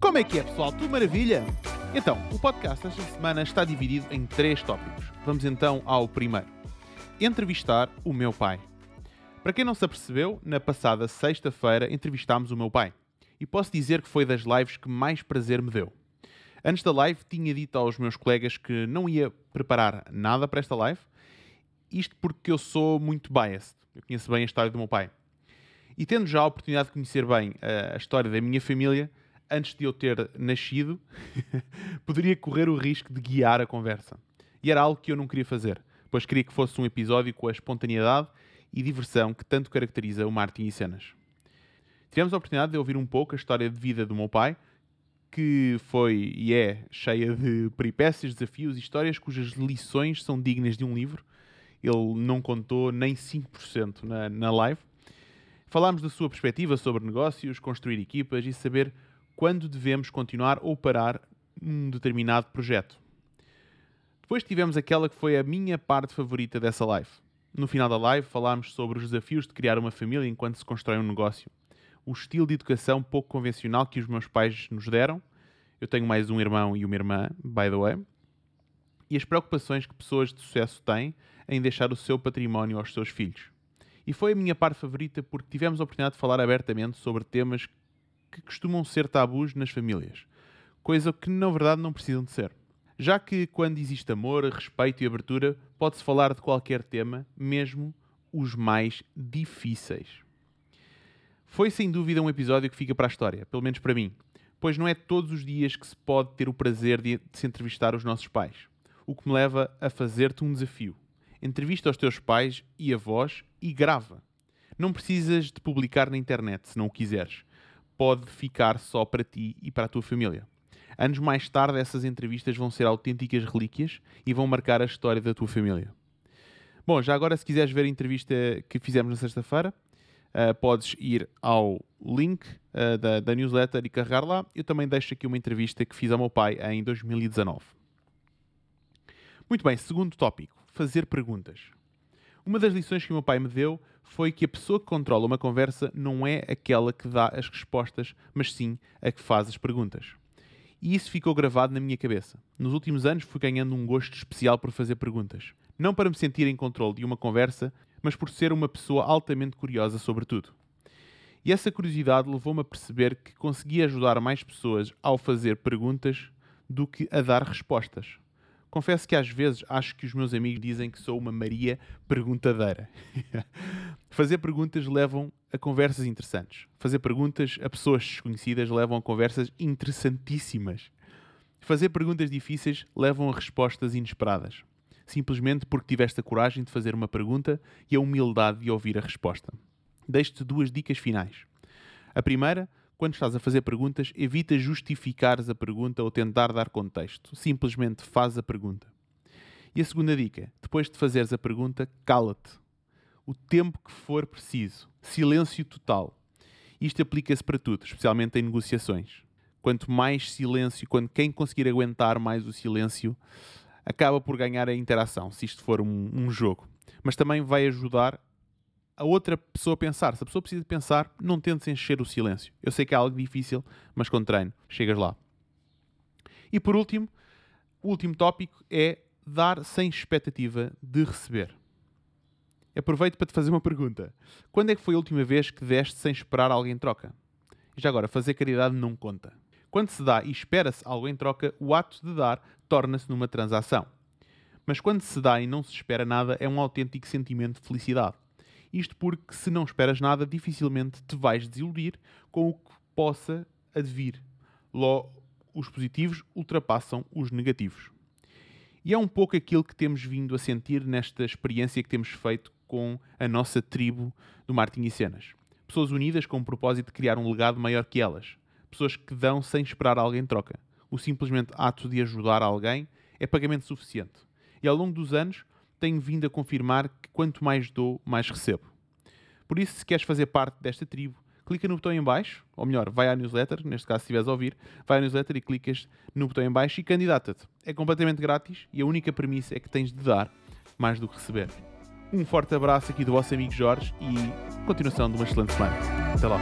Como é que é, pessoal? Tudo maravilha? Então, o podcast esta semana está dividido em três tópicos. Vamos então ao primeiro: entrevistar o meu pai. Para quem não se apercebeu, na passada sexta-feira entrevistámos o meu pai. E posso dizer que foi das lives que mais prazer me deu. Antes da live, tinha dito aos meus colegas que não ia preparar nada para esta live, isto porque eu sou muito biased. Eu conheço bem a história do meu pai. E tendo já a oportunidade de conhecer bem a história da minha família, antes de eu ter nascido, poderia correr o risco de guiar a conversa. E era algo que eu não queria fazer, pois queria que fosse um episódio com a espontaneidade e diversão que tanto caracteriza o Martin e Cenas. Tivemos a oportunidade de ouvir um pouco a história de vida do meu pai, que foi e é cheia de peripécias, desafios e histórias cujas lições são dignas de um livro. Ele não contou nem 5% na, na live. Falámos da sua perspectiva sobre negócios, construir equipas e saber quando devemos continuar ou parar um determinado projeto. Depois tivemos aquela que foi a minha parte favorita dessa live. No final da live falámos sobre os desafios de criar uma família enquanto se constrói um negócio, o estilo de educação pouco convencional que os meus pais nos deram. Eu tenho mais um irmão e uma irmã, by the way. E as preocupações que pessoas de sucesso têm em deixar o seu património aos seus filhos. E foi a minha parte favorita porque tivemos a oportunidade de falar abertamente sobre temas que costumam ser tabus nas famílias, coisa que na verdade não precisam de ser. Já que quando existe amor, respeito e abertura, pode-se falar de qualquer tema, mesmo os mais difíceis. Foi sem dúvida um episódio que fica para a história, pelo menos para mim, pois não é todos os dias que se pode ter o prazer de, se entrevistar os nossos pais, o que me leva a fazer-te um desafio. Entrevista os teus pais e avós e grava. Não precisas de publicar na internet se não o quiseres pode ficar só para ti e para a tua família. Anos mais tarde, essas entrevistas vão ser autênticas relíquias e vão marcar a história da tua família. Bom, já agora, se quiseres ver a entrevista que fizemos na sexta-feira, uh, podes ir ao link uh, da, da, newsletter e carregar lá. Eu também deixo aqui uma entrevista que fiz ao meu pai em 2019. Muito bem, segundo tópico: fazer perguntas. Uma das lições que o meu pai me deu foi que a pessoa que controla uma conversa não é aquela que dá as respostas, mas sim a que faz as perguntas. E isso ficou gravado na minha cabeça. Nos últimos anos fui ganhando um gosto especial por fazer perguntas. Não para me sentir em controle de uma conversa, mas por ser uma pessoa altamente curiosa sobre tudo. E essa curiosidade levou-me a perceber que conseguia ajudar mais pessoas ao fazer perguntas do que a dar respostas. Confesso que às vezes acho que os meus amigos dizem que sou uma Maria perguntadeira. Fazer perguntas levam a conversas interessantes. Fazer perguntas a pessoas desconhecidas levam a conversas interessantíssimas. Fazer perguntas difíceis levam a respostas inesperadas. Simplesmente porque tiveste a coragem de fazer uma pergunta e a humildade de ouvir a resposta. Deixo-te duas dicas finais. A primeira, quando estás a fazer perguntas, evita justificares a pergunta ou tentar dar contexto. Simplesmente faz a pergunta. E a segunda dica: depois de fazeres a pergunta, cala-te. O tempo que for preciso. Silêncio total. Isto aplica-se para tudo, especialmente em negociações. Quanto mais silêncio, quando quem conseguir aguentar mais o silêncio, acaba por ganhar a interação, se isto for um, um jogo. Mas também vai ajudar a outra pessoa pensar. Se a pessoa precisa pensar, não tentes encher o silêncio. Eu sei que é algo difícil, mas com treino chegas lá. E por último, o último tópico é dar sem expectativa de receber. Aproveito para te fazer uma pergunta. Quando é que foi a última vez que deste sem esperar alguém em troca? Já agora, fazer caridade não conta. Quando se dá e espera-se algo em troca, o ato de dar torna-se numa transação. Mas quando se dá e não se espera nada, é um autêntico sentimento de felicidade. Isto porque, se não esperas nada, dificilmente te vais desiludir com o que possa advir. Logo, os positivos ultrapassam os negativos. E é um pouco aquilo que temos vindo a sentir nesta experiência que temos feito com a nossa tribo do Martin e Cenas. Pessoas unidas com o propósito de criar um legado maior que elas. Pessoas que dão sem esperar alguém troca. O simplesmente ato de ajudar alguém é pagamento suficiente. E ao longo dos anos tenho vindo a confirmar que quanto mais dou, mais recebo. Por isso, se queres fazer parte desta tribo, clica no botão em baixo, ou melhor, vai à newsletter, neste caso se estiveres a ouvir, vai à newsletter e clicas no botão em baixo e candidata-te. É completamente grátis e a única premissa é que tens de dar mais do que receber. Um forte abraço aqui do vosso amigo Jorge e continuação de uma excelente semana. Até lá.